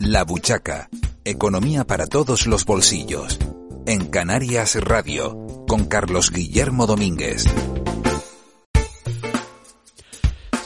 La Buchaca, economía para todos los bolsillos. En Canarias Radio, con Carlos Guillermo Domínguez.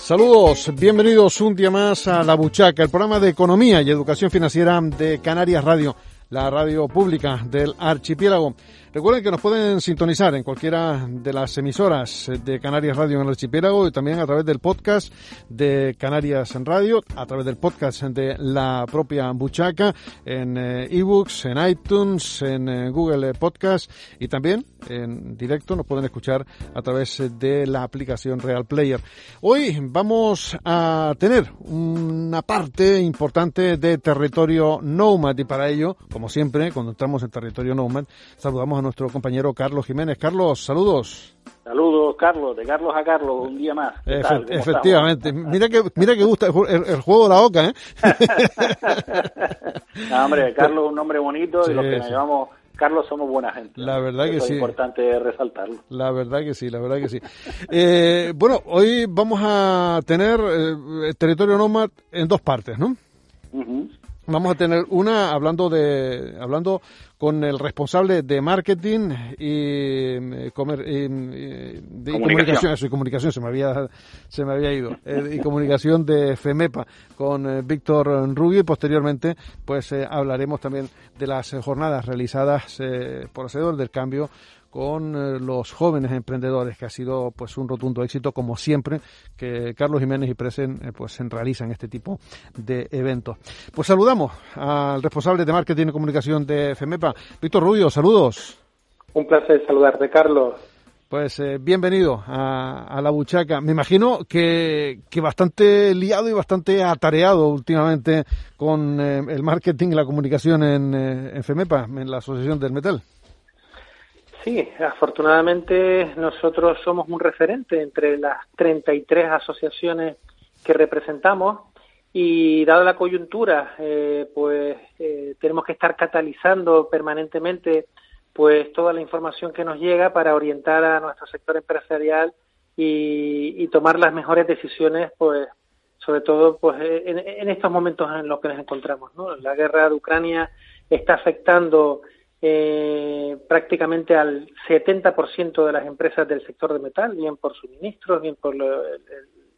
Saludos, bienvenidos un día más a La Buchaca, el programa de economía y educación financiera de Canarias Radio, la radio pública del archipiélago. Recuerden que nos pueden sintonizar en cualquiera de las emisoras de Canarias Radio en el archipiélago y también a través del podcast de Canarias en Radio, a través del podcast de la propia Buchaca, en eh, ebooks, en iTunes, en eh, Google Podcast y también en directo nos pueden escuchar a través de la aplicación Real Player. Hoy vamos a tener una parte importante de territorio Nomad y para ello, como siempre, cuando entramos en territorio Nomad, saludamos a nuestro compañero Carlos Jiménez. Carlos, saludos. Saludos, Carlos, de Carlos a Carlos, un día más. efectivamente. Mira que, mira que gusta el, juego de la oca, ¿eh? no, hombre, Carlos es un nombre bonito y los que nos llevamos Carlos somos buena gente. La verdad que sí. Es importante resaltarlo. La verdad que sí, la verdad que sí. Eh, bueno, hoy vamos a tener eh, el territorio Nomad en dos partes, ¿no? Vamos a tener una hablando de hablando con el responsable de marketing y, eh, de comunicación. eso, y comunicación se me había se me había ido eh, y comunicación de FEMEPA con eh, Víctor Rubio y posteriormente pues hablaremos también de las jornadas realizadas por Hacedor del Cambio con eh, los jóvenes emprendedores, que ha sido pues un rotundo éxito, como siempre, que Carlos Jiménez y Presen eh, pues realizan este tipo de eventos. Pues saludamos al responsable de marketing y comunicación de FEMEPA, Víctor Rubio, saludos. Un placer saludarte, Carlos. Pues eh, bienvenido a, la buchaca. Me imagino que, que, bastante liado y bastante atareado últimamente con el marketing y la comunicación en, en FEMEPA, en la Asociación del Metal. Sí, afortunadamente nosotros somos un referente entre las 33 asociaciones que representamos y dada la coyuntura, eh, pues eh, tenemos que estar catalizando permanentemente pues toda la información que nos llega para orientar a nuestro sector empresarial y, tomar las mejores decisiones, pues sobre todo pues en, en, estos momentos en los que nos encontramos. ¿no? La guerra de Ucrania está afectando eh, prácticamente al 70% de las empresas del sector de metal, bien por suministros, bien por el,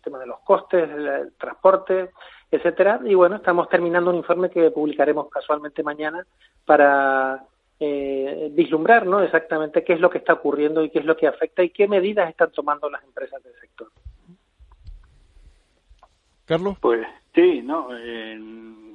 tema de los costes, el, transporte, etcétera. Y bueno, estamos terminando un informe que publicaremos casualmente mañana para eh, vislumbrar ¿no? exactamente qué es lo que está ocurriendo y qué es lo que afecta y qué medidas están tomando las empresas del sector. Carlos. Pues sí, no,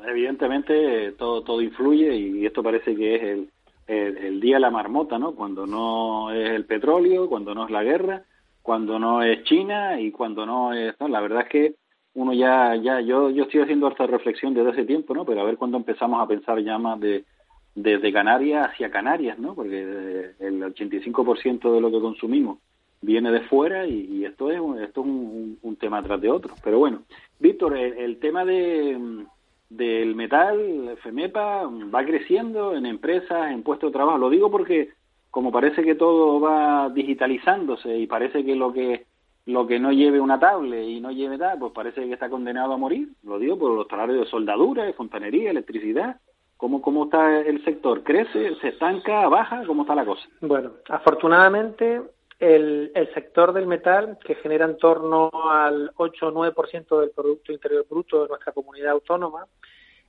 evidentemente todo todo influye y esto parece que es el el, día de la marmota, ¿no? Cuando no es el petróleo, cuando no es la guerra, cuando no es China y cuando no es. La verdad es que uno ya, ya, yo, yo estoy haciendo harta reflexión desde hace tiempo, ¿no? Pero a ver cuándo empezamos a pensar ya más de, desde Canarias hacia Canarias, ¿no? Porque el 85% de lo que consumimos viene de fuera y, esto es, esto es un, un, tema tras de otro. Pero bueno, Víctor, el tema de, del metal, FEMEPA, va creciendo en empresas, en puestos de trabajo. Lo digo porque como parece que todo va digitalizándose y parece que lo que lo que no lleve una tablet y no lleve tal, pues parece que está condenado a morir. Lo digo por los salarios de soldadura, de fontanería, electricidad. ¿Cómo, ¿Cómo está el sector? ¿Crece? ¿Se estanca? ¿Baja? ¿Cómo está la cosa? Bueno, afortunadamente el, el sector del metal, que genera en torno al 8 o 9% del Producto Interior Bruto de nuestra comunidad autónoma,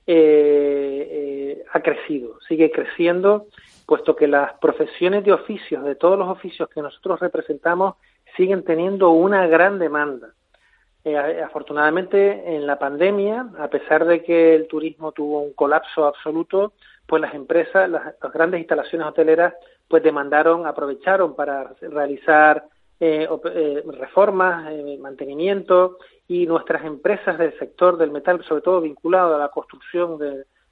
eh, eh, ha crecido, sigue creciendo, puesto que las profesiones de oficios, de todos los oficios que nosotros representamos, siguen teniendo una gran demanda. Eh, afortunadamente, en la pandemia, a pesar de que el turismo tuvo un colapso absoluto, pues las empresas, las, grandes instalaciones hoteleras, pues demandaron, aprovecharon para realizar eh, eh, reformas, eh, mantenimiento y nuestras empresas del sector del metal, sobre todo vinculado a la construcción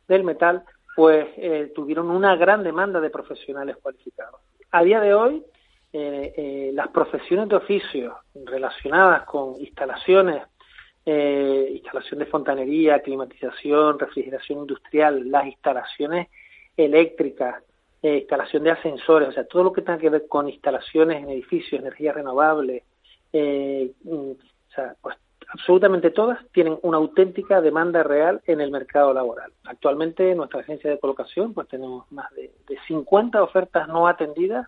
del metal, pues eh, tuvieron una gran demanda de profesionales cualificados. A día de hoy, las profesiones de oficio relacionadas con instalaciones, instalación de fontanería, climatización, refrigeración industrial, las instalaciones eléctricas, eh, instalación de ascensores, o sea, todo lo que tenga que ver con instalaciones en edificios, energía renovable, eh, mm, o sea, pues absolutamente todas tienen una auténtica demanda real en el mercado laboral. Actualmente en nuestra agencia de colocación pues tenemos más de, de 50 ofertas no atendidas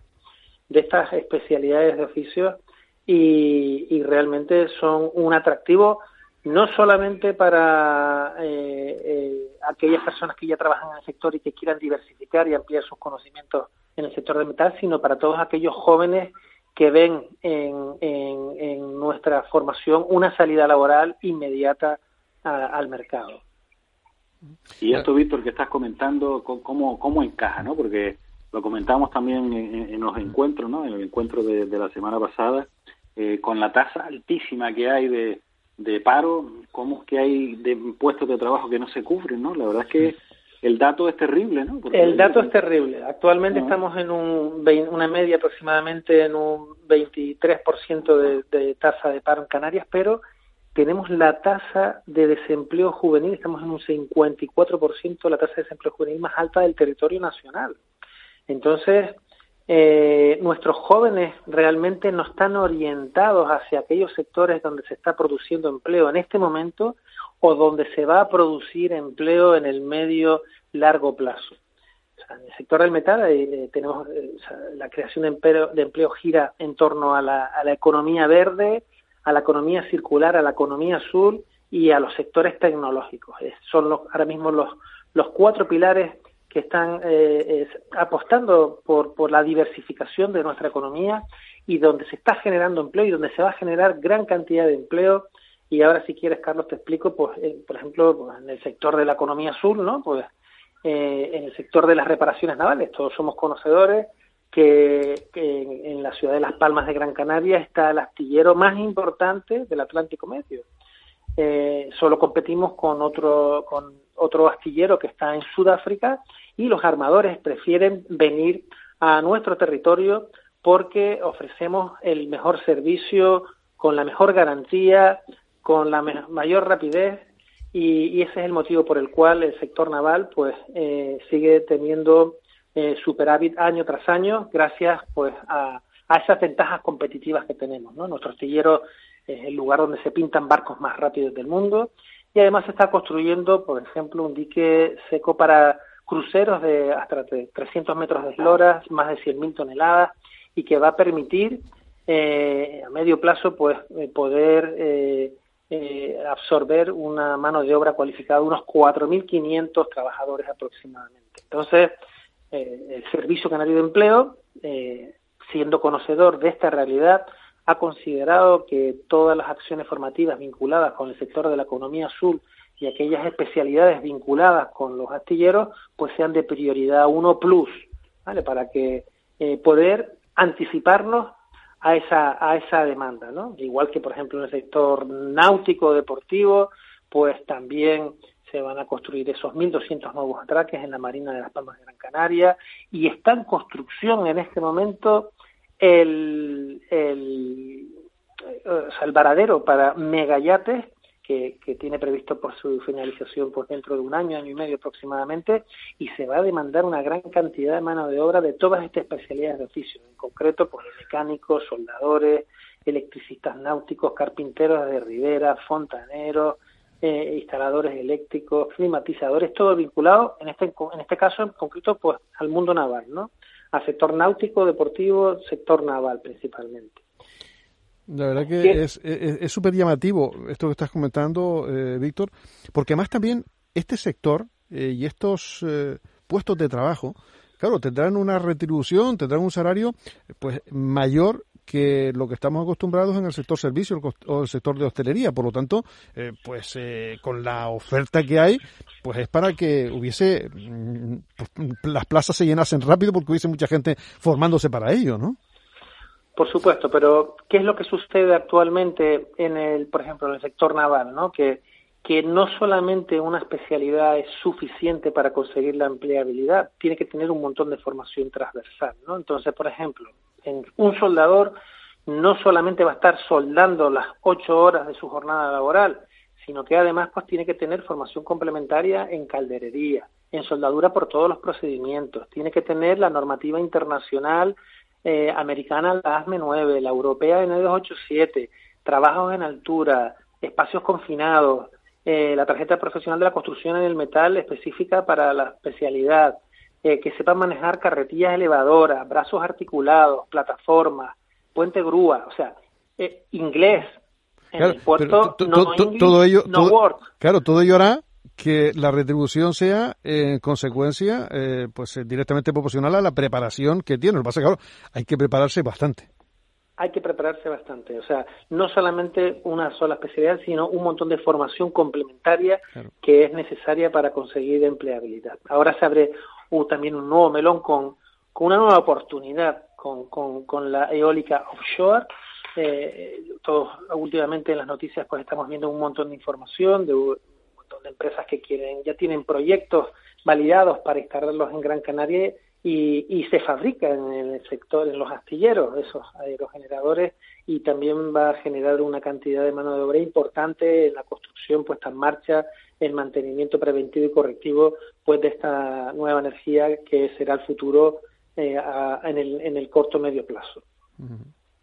de estas especialidades de oficio y, realmente son un atractivo no solamente para eh, eh, aquellas personas que ya trabajan en el sector y que quieran diversificar y ampliar sus conocimientos en el sector del metal, sino para todos aquellos jóvenes que ven en, en, nuestra formación una salida laboral inmediata al mercado. Y esto, Víctor, que estás comentando, cómo, cómo encaja, ¿no? Porque lo comentamos también en, los encuentros, ¿no? En el encuentro de, la semana pasada, eh, con la tasa altísima que hay de, de paro, cómo es que hay de puestos de trabajo que no se cubren, ¿no? La verdad es que el dato es terrible, ¿no? el dato es terrible. Actualmente estamos en un, una media aproximadamente en un 23% de, de tasa de paro en Canarias, pero tenemos la tasa de desempleo juvenil, estamos en un 54% la tasa de desempleo juvenil más alta del territorio nacional. Entonces, eh, nuestros jóvenes realmente no están orientados hacia aquellos sectores donde se está produciendo empleo en este momento o donde se va a producir empleo en el medio largo plazo. en el sector del metal tenemos eh, la creación de empleo, de empleo gira en torno a la, a la economía verde, a la economía circular, a la economía azul y a los sectores tecnológicos. son los, ahora mismo los, los cuatro pilares que están eh, apostando por, por la diversificación de nuestra economía y donde se está generando empleo y donde se va a generar gran cantidad de empleo. Y ahora, si quieres, Carlos, te explico, pues, eh, por ejemplo, pues, en el sector de la economía sur, ¿no? Pues eh, en el sector de las reparaciones navales, todos somos conocedores que, en, en, la ciudad de Las Palmas de Gran Canaria está el astillero más importante del Atlántico Medio. solo competimos con otro, con otro astillero que está en Sudáfrica y los armadores prefieren venir a nuestro territorio porque ofrecemos el mejor servicio, con la mejor garantía, con la mayor rapidez y, ese es el motivo por el cual el sector naval pues eh, sigue teniendo eh, superávit año tras año gracias pues a, a, esas ventajas competitivas que tenemos. ¿no? Nuestro astillero es el lugar donde se pintan barcos más rápidos del mundo y además se está construyendo, por ejemplo, un dique seco para cruceros de hasta 300 metros de eslora, más de 100.000 toneladas, y que va a permitir eh, a medio plazo pues eh, poder eh, absorber una mano de obra cualificada de unos 4.500 trabajadores aproximadamente. Entonces, el Servicio Canario de Empleo, siendo conocedor de esta realidad, ha considerado que todas las acciones formativas vinculadas con el sector de la economía azul y aquellas especialidades vinculadas con los astilleros pues sean de prioridad 1 plus, ¿vale? Para que eh, poder anticiparnos a esa, a esa demanda, ¿no? Igual que, por ejemplo, en el sector náutico deportivo, pues también se van a construir esos 1.200 nuevos atraques en la Marina de las Palmas de Gran Canaria y está en construcción en este momento el, el, el varadero para megayates que, tiene previsto por su finalización por dentro de un año, año y medio aproximadamente, y se va a demandar una gran cantidad de mano de obra de todas estas especialidades de oficio, en concreto pues mecánicos, soldadores, electricistas náuticos, carpinteros de ribera, fontaneros, eh, instaladores eléctricos, climatizadores, todo vinculado, en este, en este caso en concreto, pues al mundo naval, ¿no? Al sector náutico, deportivo, sector naval principalmente. La verdad que es súper llamativo esto que estás comentando, eh, Víctor, porque además también este sector eh, y estos eh, puestos de trabajo, claro, tendrán una retribución, tendrán un salario pues mayor que lo que estamos acostumbrados en el sector servicio o el sector de hostelería. Por lo tanto, pues con la oferta que hay, pues es para que hubiese, mm, pues, las plazas se llenasen rápido porque hubiese mucha gente formándose para ello, ¿no? Por supuesto, pero ¿qué es lo que sucede actualmente en el, por ejemplo, en el sector naval, ¿no? Que, que no solamente una especialidad es suficiente para conseguir la empleabilidad, tiene que tener un montón de formación transversal, ¿no? Entonces, por ejemplo, en un soldador no solamente va a estar soldando las ocho horas de su jornada laboral, sino que además pues tiene que tener formación complementaria en calderería, en soldadura por todos los procedimientos, tiene que tener la normativa internacional eh, americana la ASME 9, la europea N287, trabajos en altura, espacios confinados, eh, la tarjeta profesional de la construcción en el metal específica para la especialidad, eh, que sepan manejar carretillas elevadoras, brazos articulados, plataformas, puente grúa, o sea, eh, inglés. En el puerto, no, todo ello, claro, todo ello hará que la retribución sea en consecuencia pues directamente proporcional a la preparación que tiene. Lo que pasa es que hay que prepararse bastante hay que prepararse bastante. O sea, no solamente una sola especialidad, sino un montón de formación complementaria que es necesaria para conseguir empleabilidad. Ahora se abre también un nuevo melón con, con una nueva oportunidad con, con, la eólica offshore. Eh, todos últimamente en las noticias pues estamos viendo un montón de información de un montón de empresas que quieren ya tienen proyectos validados para instalarlos en Gran Canaria y, y, se fabrica en el sector, en los astilleros, esos aerogeneradores, y también va a generar una cantidad de mano de obra importante en la construcción puesta en marcha, el mantenimiento preventivo y correctivo pues de esta nueva energía que será el futuro eh, en, el, en el corto medio plazo.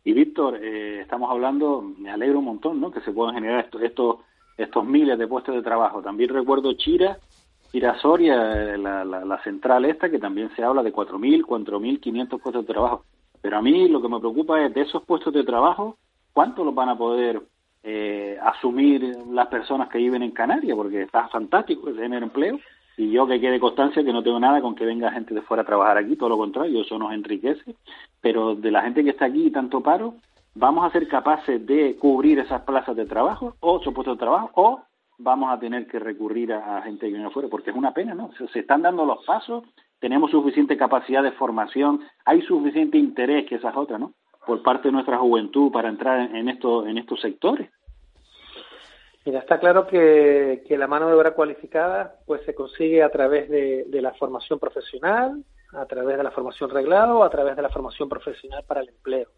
Y Víctor, eh, estamos hablando, me alegro un montón, ¿no? Que se puedan generar estos, estos, estos miles de puestos de trabajo. También recuerdo Chira, Soria, la, la, la, central esta, que también se habla de 4.000, 4.500 puestos de trabajo. Pero a mí lo que me preocupa es de esos puestos de trabajo, ¿cuánto los van a poder eh, asumir las personas que viven en Canarias? Porque está fantástico ese tener empleo. Y yo que quede constancia que no tengo nada con que venga gente de fuera a trabajar aquí, todo lo contrario, eso nos enriquece. Pero de la gente que está aquí y tanto paro, ¿vamos a ser capaces de cubrir esas plazas de trabajo o esos puestos de trabajo o vamos a tener que recurrir a, gente que viene afuera, porque es una pena, ¿no? Se, están dando los pasos, tenemos suficiente capacidad de formación, hay suficiente interés, que esas otras, ¿no? Por parte de nuestra juventud para entrar en, esto, en estos sectores. Mira, está claro que, que, la mano de obra cualificada pues se consigue a través de, de, la formación profesional, a través de la formación reglada o a través de la formación profesional para el empleo.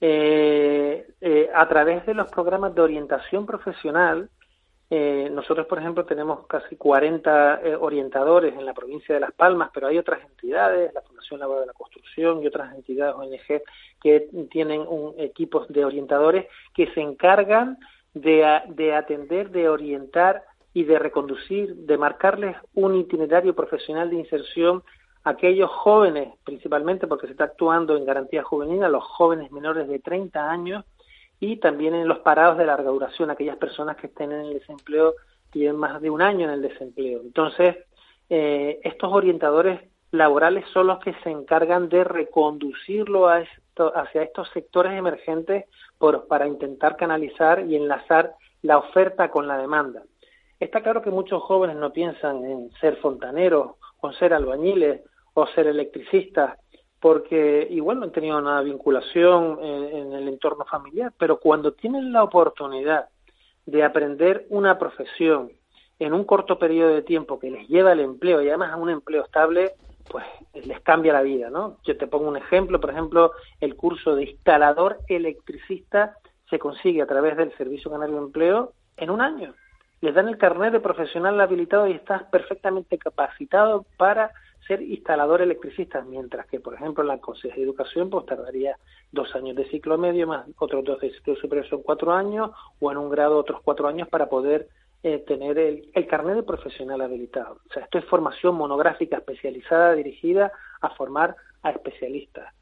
Eh, eh, a través de los programas de orientación profesional eh, nosotros, por ejemplo, tenemos casi 40 eh, orientadores en la provincia de Las Palmas, pero hay otras entidades, la Fundación Laboral de la Construcción y otras entidades ONG que tienen un, equipos de orientadores que se encargan de, de atender, de orientar y de reconducir, de marcarles un itinerario profesional de inserción a aquellos jóvenes, principalmente porque se está actuando en garantía juvenil, a los jóvenes menores de 30 años y también en los parados de larga duración, aquellas personas que estén en el desempleo y lleven más de un año en el desempleo. Entonces, eh, estos orientadores laborales son los que se encargan de reconducirlo a esto, hacia estos sectores emergentes por, para intentar canalizar y enlazar la oferta con la demanda. Está claro que muchos jóvenes no piensan en ser fontaneros o ser albañiles o ser electricistas porque igual no han tenido una vinculación en, el entorno familiar, pero cuando tienen la oportunidad de aprender una profesión en un corto periodo de tiempo que les lleva al empleo y además a un empleo estable, pues les cambia la vida, ¿no? Yo te pongo un ejemplo, por ejemplo, el curso de instalador electricista se consigue a través del Servicio Canario de Empleo en un año. Les dan el carnet de profesional habilitado y estás perfectamente capacitado para ser instalador electricista, mientras que, por ejemplo, en la Consejería de Educación pues tardaría dos años de ciclo medio, más otros dos de ciclo superior son cuatro años, o en un grado otros cuatro años para poder eh, tener el, el carnet de profesional habilitado. O sea, esto es formación monográfica especializada dirigida a formar a especialistas.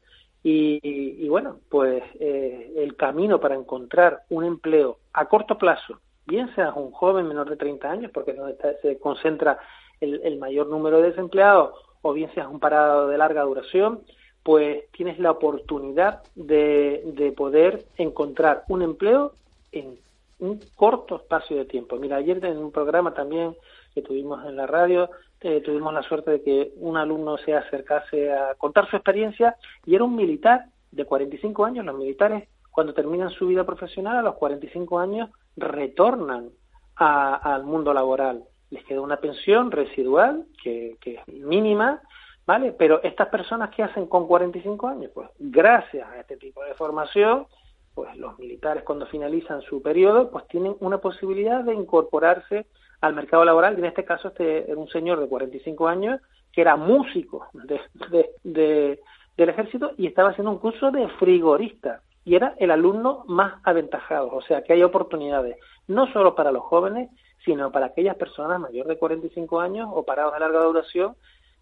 Y, y, bueno, pues eh, el camino para encontrar un empleo a corto plazo, bien seas un joven menor de 30 años, porque es donde se concentra el, el mayor número de desempleados, o bien seas un parado de larga duración, pues tienes la oportunidad de, de poder encontrar un empleo en un corto espacio de tiempo. Mira, ayer en un programa también que tuvimos en la radio, eh, tuvimos la suerte de que un alumno se acercase a contar su experiencia y era un militar de 45 años. Los militares, cuando terminan su vida profesional, a los 45 años, retornan al mundo laboral les queda una pensión residual que, es mínima, ¿vale? Pero estas personas que hacen con 45 años, pues gracias a este tipo de formación, pues los militares cuando finalizan su periodo, pues tienen una posibilidad de incorporarse al mercado laboral, y en este caso este era un señor de 45 años que era músico de, del ejército y estaba haciendo un curso de frigorista. Y era el alumno más aventajado, o sea que hay oportunidades no solo para los jóvenes, sino para aquellas personas mayores de 45 años o parados de larga duración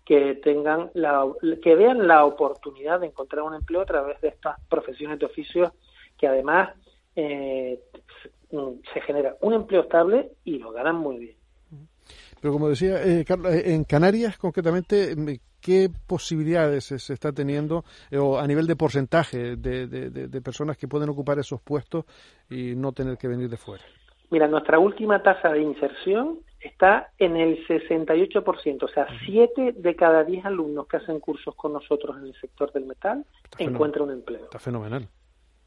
que tengan la, que vean la oportunidad de encontrar un empleo a través de estas profesiones de oficio que además eh, se genera un empleo estable y lo ganan muy bien. Pero como decía, eh, Carlos, eh, en Canarias concretamente, ¿qué posibilidades se está teniendo o a nivel de porcentaje de, de, personas que pueden ocupar esos puestos y no tener que venir de fuera? Mira, nuestra última tasa de inserción está en el 68%, o sea, 7 de cada 10 alumnos que hacen cursos con nosotros en el sector del metal encuentran un empleo. Está fenomenal.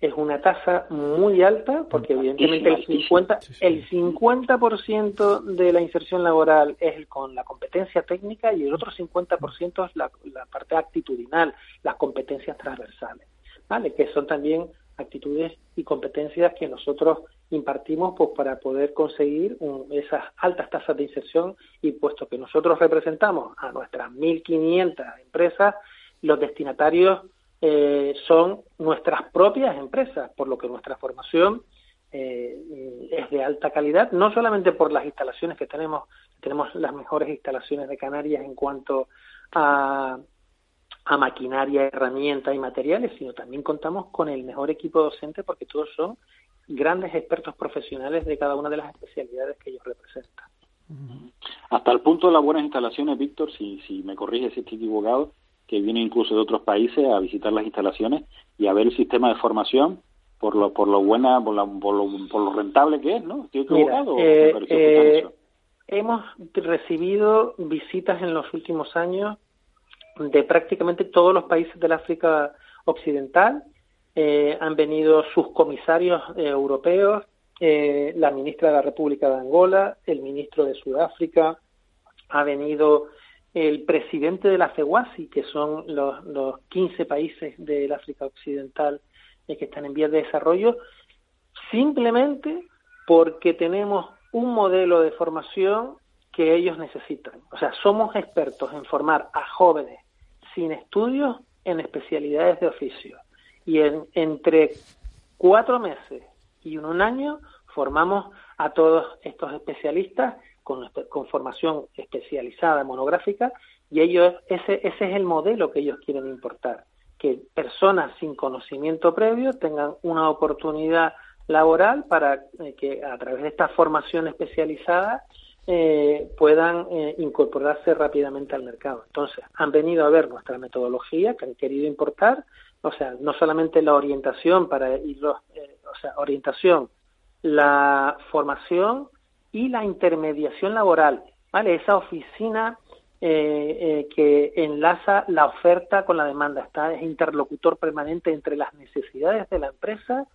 Es una tasa muy alta porque evidentemente el 50 el 50% de la inserción laboral es con la competencia técnica y el otro 50% es la, la parte actitudinal, las competencias transversales, ¿vale? Que son también actitudes y competencias que nosotros impartimos pues para poder conseguir esas altas tasas de inserción. Y puesto que nosotros representamos a nuestras 1.500 empresas, los destinatarios eh, son nuestras propias empresas, por lo que nuestra formación eh, es de alta calidad, no solamente por las instalaciones que tenemos, tenemos las mejores instalaciones de Canarias en cuanto a a maquinaria, herramientas y materiales, sino también contamos con el mejor equipo docente porque todos son grandes expertos profesionales de cada una de las especialidades que ellos representan. Hasta el punto de las buenas instalaciones, Víctor, si, si me corrige si estoy equivocado, que viene incluso de otros países a visitar las instalaciones y a ver el sistema de formación por lo por lo buena por, por, lo, rentable que es, ¿no? ¿Estoy equivocado? Eh, eh, hemos recibido visitas en los últimos años de prácticamente todos los países del África Occidental. Eh, han venido sus comisarios eh, europeos, eh, la ministra de la República de Angola, el ministro de Sudáfrica, ha venido el presidente de la CEWASI, que son los, los 15 países del África Occidental que están en vías de desarrollo, simplemente porque tenemos un modelo de formación que ellos necesitan. O sea, somos expertos en formar a jóvenes sin estudios en especialidades de oficio. Y en, entre cuatro meses y un año formamos a todos estos especialistas con, con formación especializada, monográfica, y ellos, ese, ese es el modelo que ellos quieren importar, que personas sin conocimiento previo tengan una oportunidad laboral para eh, que a través de esta formación especializada eh, puedan eh, incorporarse rápidamente al mercado. Entonces, han venido a ver nuestra metodología que han querido importar, o sea, no solamente la orientación para irlos, eh, o sea, orientación, la formación y la intermediación laboral, ¿vale? Esa oficina que enlaza la oferta con la demanda, está es interlocutor permanente entre las necesidades de la empresa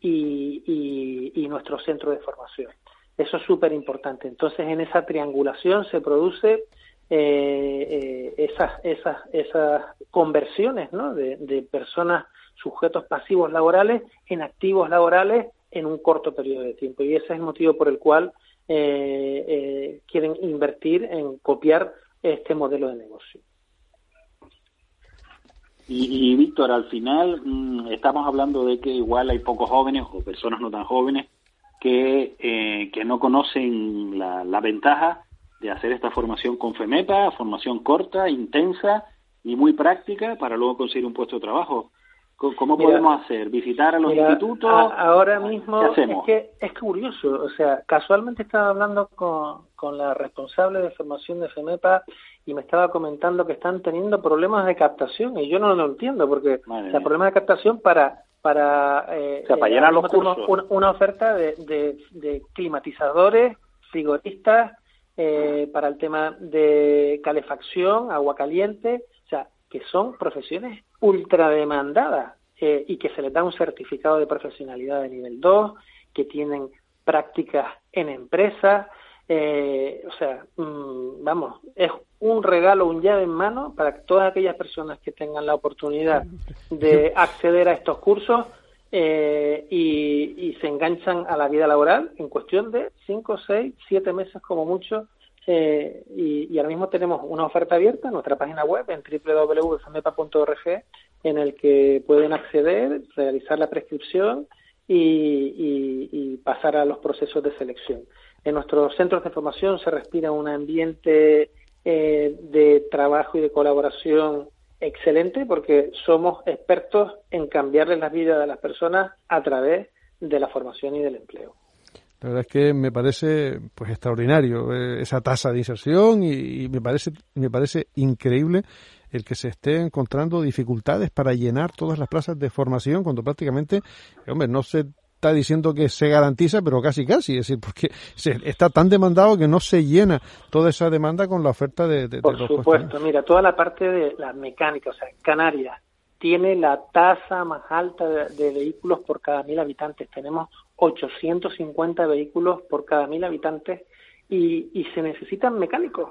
y, y nuestro centro de formación. Eso es súper importante. Entonces, en esa triangulación se produce eh, eh, esas, esas, esas conversiones ¿no? de, personas sujetos pasivos laborales en activos laborales en un corto periodo de tiempo. Y ese es el motivo por el cual eh, quieren invertir en copiar este modelo de negocio. Y, y Víctor, al final mm, estamos hablando de que igual hay pocos jóvenes o personas no tan jóvenes que, eh, que no conocen la, la, ventaja de hacer esta formación con FEMEPA, formación corta, intensa y muy práctica para luego conseguir un puesto de trabajo. ¿Cómo podemos hacer? ¿Visitar a los institutos? ahora mismo es que es curioso, o sea, casualmente estaba hablando con, con la responsable de formación de FEMEPA y me estaba comentando que están teniendo problemas de captación y yo no lo entiendo porque o problemas de captación para para, eh, eh los cursos. Una, oferta de, de, climatizadores, frigoristas, eh, para el tema de calefacción, agua caliente, o sea, que son profesiones ultra demandadas eh, y que se les da un certificado de profesionalidad de nivel 2, que tienen prácticas en empresas, eh, o sea, mm, vamos, es un regalo, un llave en mano para todas aquellas personas que tengan la oportunidad de acceder a estos cursos eh, y, se enganchan a la vida laboral en cuestión de 5, 6, 7 meses como mucho. Eh, y, ahora mismo tenemos una oferta abierta en nuestra página web en www.famepa.org en el que pueden acceder, realizar la prescripción y, pasar a los procesos de selección. En nuestros centros de formación se respira un ambiente eh, de trabajo y de colaboración excelente porque somos expertos en cambiarles la vida de las personas a través de la formación y del empleo. La verdad es que me parece pues extraordinario eh, esa tasa de inserción y, me parece me parece increíble el que se esté encontrando dificultades para llenar todas las plazas de formación cuando prácticamente, hombre, no se está diciendo que se garantiza, pero casi casi, es decir, porque se, está tan demandado que no se llena toda esa demanda con la oferta de, de Por supuesto, mira, toda la parte de la mecánica, o sea, Canarias tiene la tasa más alta de, vehículos por cada mil habitantes. Tenemos 850 vehículos por cada mil habitantes y, y se necesitan mecánicos.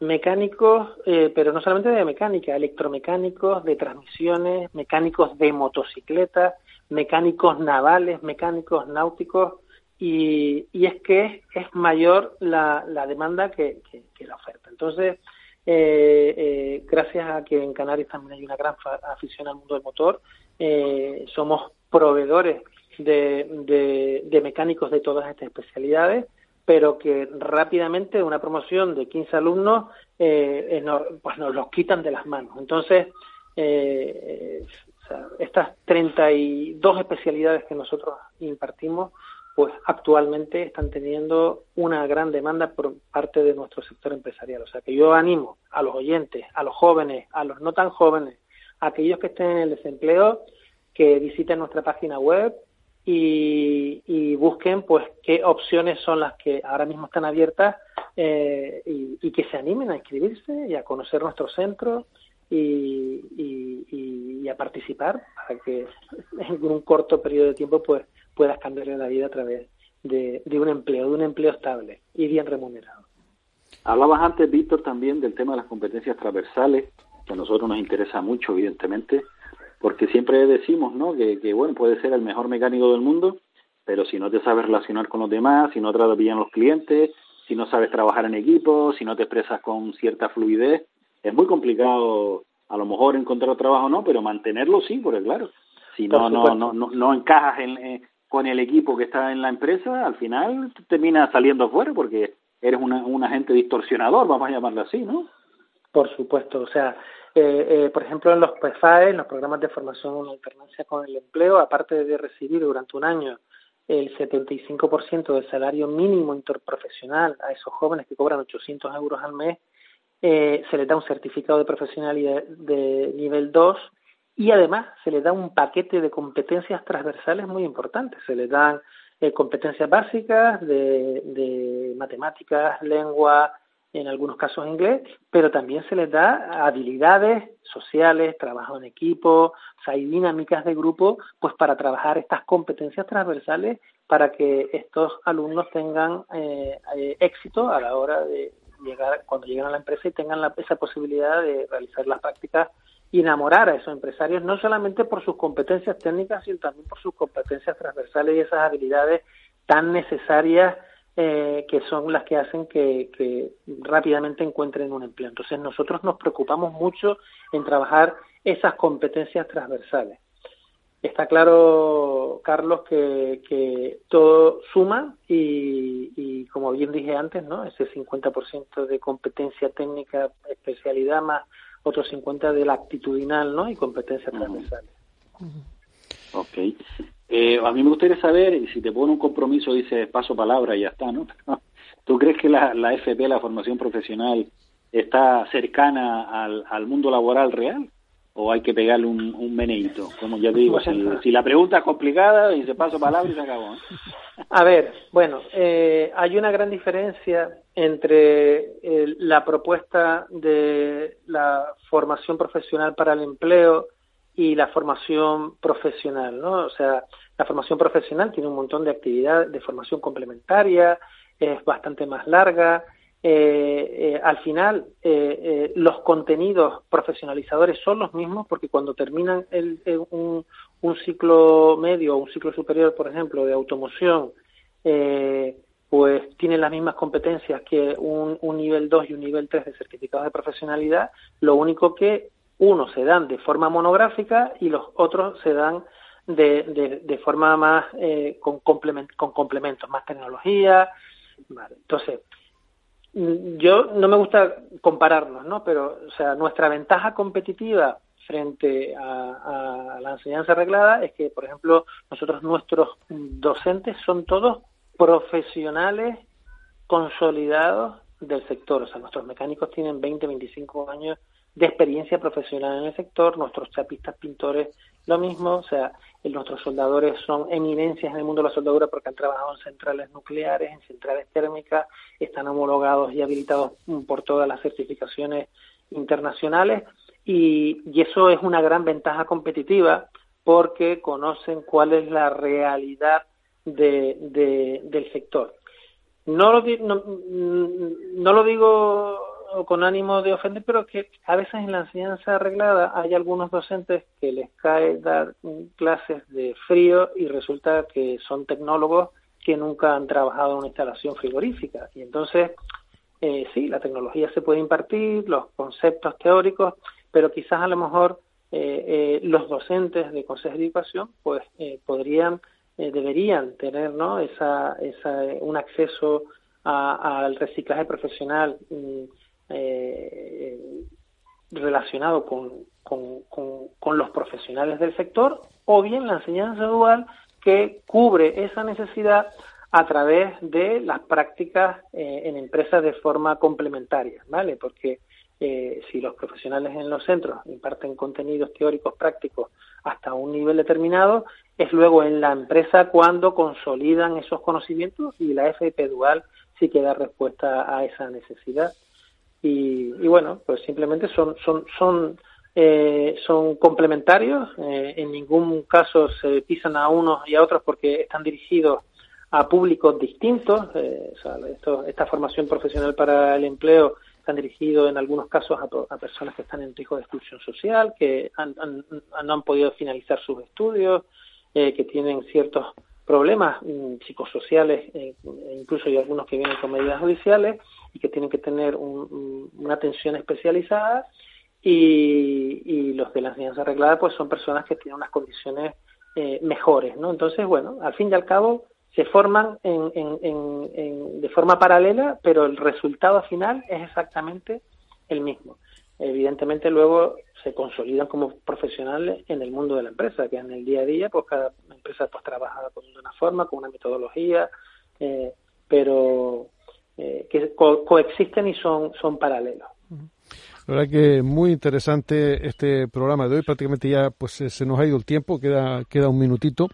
Mecánicos, eh, pero no solamente de mecánica, electromecánicos, de transmisiones, mecánicos de motocicletas, mecánicos navales, mecánicos náuticos, y, y es que es, mayor la, la demanda que, que, la oferta. Entonces, eh, eh, gracias a que en Canarias también hay una gran afición al mundo del motor, somos proveedores de, de, mecánicos de todas estas especialidades, pero que rápidamente una promoción de 15 alumnos eh, eh pues nos los quitan de las manos. Entonces, eh, estas 32 especialidades que nosotros impartimos, pues actualmente están teniendo una gran demanda por parte de nuestro sector empresarial. O sea que yo animo a los oyentes, a los jóvenes, a los no tan jóvenes, a aquellos que estén en el desempleo, que visiten nuestra página web y, busquen pues qué opciones son las que ahora mismo están abiertas eh, y, que se animen a inscribirse y a conocer nuestro centro y, a participar para que en un corto periodo de tiempo pues puedas cambiarle la vida a través de, un empleo, de un empleo estable y bien remunerado. Hablabas antes, Víctor, también del tema de las competencias transversales, que a nosotros nos interesa mucho, evidentemente porque siempre decimos, ¿no? Que, bueno, puede ser el mejor mecánico del mundo, pero si no te sabes relacionar con los demás, si no tratas bien los clientes, si no sabes trabajar en equipo, si no te expresas con cierta fluidez, es muy complicado a lo mejor encontrar trabajo no, pero mantenerlo sí, porque claro, si no no, no no no encajas en, eh, con el equipo que está en la empresa, al final terminas saliendo afuera porque eres una, un agente distorsionador, vamos a llamarlo así, ¿no? Por supuesto, o sea, eh, eh, por ejemplo, en los PFAE, en los programas de formación en alternancia con el empleo, aparte de recibir durante un año el 75% del salario mínimo interprofesional a esos jóvenes que cobran 800 euros al mes, eh, se les da un certificado de profesionalidad de nivel 2 y además se les da un paquete de competencias transversales muy importantes. Se les dan eh, competencias básicas de, de matemáticas, lengua, en algunos casos inglés, pero también se les da habilidades sociales, trabajo en equipo, o sea, hay dinámicas de grupo, pues para trabajar estas competencias transversales para que estos alumnos tengan eh, eh, éxito a la hora de llegar, cuando lleguen a la empresa y tengan la, esa posibilidad de realizar las prácticas y enamorar a esos empresarios, no solamente por sus competencias técnicas, sino también por sus competencias transversales y esas habilidades tan necesarias eh, que son las que hacen que, rápidamente encuentren un empleo. Entonces nosotros nos preocupamos mucho en trabajar esas competencias transversales. Está claro, Carlos, que, todo suma y, como bien dije antes, ¿no? ese 50% de competencia técnica, especialidad más otro 50% de la actitudinal ¿no? y competencias transversales. Ok. Eh, a mí me gustaría saber, y si te pone un compromiso, dice paso palabra y ya está, ¿no? ¿Tú crees que la, la FP, la formación profesional, está cercana al, al mundo laboral real? ¿O hay que pegarle un, un meneito? Como ya digo, si, la pregunta es complicada, dice paso palabra y se acabó. A ver, bueno, eh, hay una gran diferencia entre eh, la propuesta de la formación profesional para el empleo y la formación profesional, ¿no? O sea, la formación profesional tiene un montón de actividades de formación complementaria, es bastante más larga. Eh, eh, al final, eh, los contenidos profesionalizadores son los mismos porque cuando terminan el, un, un, ciclo medio o un ciclo superior, por ejemplo, de automoción, pues tienen las mismas competencias que un, un nivel 2 y un nivel 3 de certificados de profesionalidad. Lo único que unos se dan de forma monográfica y los otros se dan de, de, forma más eh, con, con complementos, más tecnología. Entonces, yo no me gusta compararnos, ¿no? Pero, o sea, nuestra ventaja competitiva frente a, a, la enseñanza arreglada es que, por ejemplo, nosotros, nuestros docentes son todos profesionales consolidados del sector. O sea, nuestros mecánicos tienen 20, 25 años de experiencia profesional en el sector, nuestros chapistas pintores lo mismo, o sea, nuestros soldadores son eminencias en el mundo de la soldadura porque han trabajado en centrales nucleares, en centrales térmicas, están homologados y habilitados por todas las certificaciones internacionales y, eso es una gran ventaja competitiva porque conocen cuál es la realidad de, del sector. No lo, no, no lo digo con ánimo de ofender, pero que a veces en la enseñanza arreglada hay algunos docentes que les cae dar clases de frío y resulta que son tecnólogos que nunca han trabajado en una instalación frigorífica. Y entonces, eh, sí, la tecnología se puede impartir, los conceptos teóricos, pero quizás a lo mejor eh, eh, los docentes de consejos de educación pues eh, podrían, deberían tener ¿no? esa, esa, un acceso al reciclaje profesional mm, relacionado con, con, con, los profesionales del sector o bien la enseñanza dual que cubre esa necesidad a través de las prácticas en empresas de forma complementaria, ¿vale? Porque eh, si los profesionales en los centros imparten contenidos teóricos prácticos hasta un nivel determinado, es luego en la empresa cuando consolidan esos conocimientos y la FP Dual sí que da respuesta a esa necesidad. Y, bueno, pues simplemente son, son, son, eh, son complementarios, eh, en ningún caso se pisan a unos y a otros porque están dirigidos a públicos distintos. esta formación profesional para el empleo están dirigidos en algunos casos a, personas que están en riesgo de exclusión social, que no han podido finalizar sus estudios, eh, que tienen ciertos problemas mm, psicosociales, eh, incluso hay algunos que vienen con medidas judiciales y que tienen que tener una atención especializada y, los de la enseñanza arreglada pues son personas que tienen unas condiciones eh, mejores, ¿no? Entonces, bueno, al fin y al cabo se forman en, en, de forma paralela, pero el resultado final es exactamente el mismo. Evidentemente luego se consolidan como profesionales en el mundo de la empresa, que en el día a día pues cada empresa pues trabaja de una forma, con una metodología, eh, pero eh, que coexisten y son, son paralelos. La verdad que muy interesante este programa de hoy. Prácticamente ya pues se nos ha ido el tiempo, queda, queda un minutito.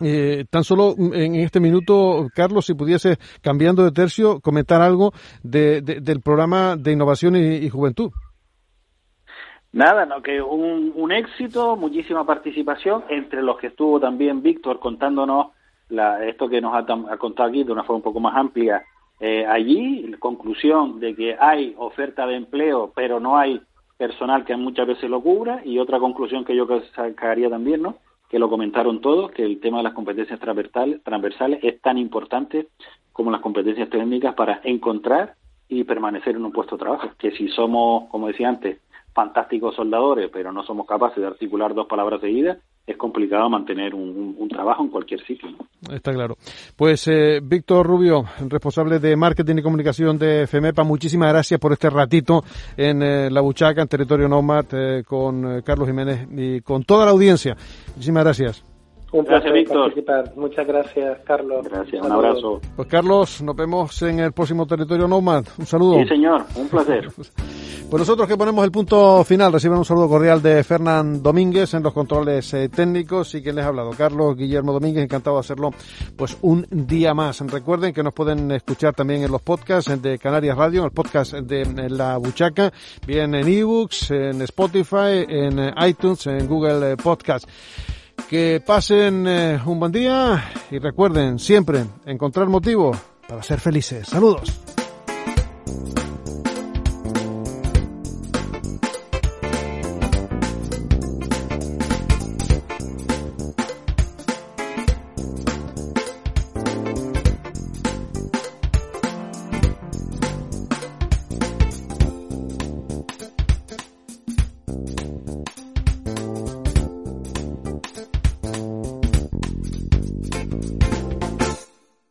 Eh, tan solo en este minuto, Carlos, si pudiese, cambiando de tercio, comentar algo de, del programa de innovación y, juventud. Nada, no, que un, un, éxito, muchísima participación, entre los que estuvo también Víctor contándonos la, esto que nos ha, contado aquí de una forma un poco más amplia. Eh, allí, conclusión de que hay oferta de empleo, pero no hay personal que muchas veces lo cubra, y otra conclusión que yo sacaría también, ¿no? que lo comentaron todos, que el tema de las competencias transversales es tan importante como las competencias técnicas para encontrar y permanecer en un puesto de trabajo. Que si somos, como decía antes, fantásticos soldadores, pero no somos capaces de articular dos palabras seguidas, es complicado mantener un, trabajo en cualquier sitio. Está claro. Pues eh, Víctor Rubio, responsable de marketing y comunicación de FEMEPA, muchísimas gracias por este ratito en eh, La Buchaca, en territorio Nomad, eh, con Carlos Jiménez y con toda la audiencia. Muchísimas gracias. Un placer Víctor. Muchas gracias, Carlos. Gracias, un, abrazo. Pues Carlos, nos vemos en el próximo territorio Nomad. Un saludo. Sí, señor, un placer. Pues nosotros que ponemos el punto final, reciben un saludo cordial de Fernán Domínguez en los controles eh, técnicos y quien les ha hablado, Carlos Guillermo Domínguez, encantado de hacerlo pues un día más. Recuerden que nos pueden escuchar también en los podcasts de Canarias Radio, en el podcast de La Buchaca, bien en ebooks, en Spotify, en iTunes, en Google Podcast. Que pasen un buen día y recuerden siempre encontrar motivo para ser felices. Saludos.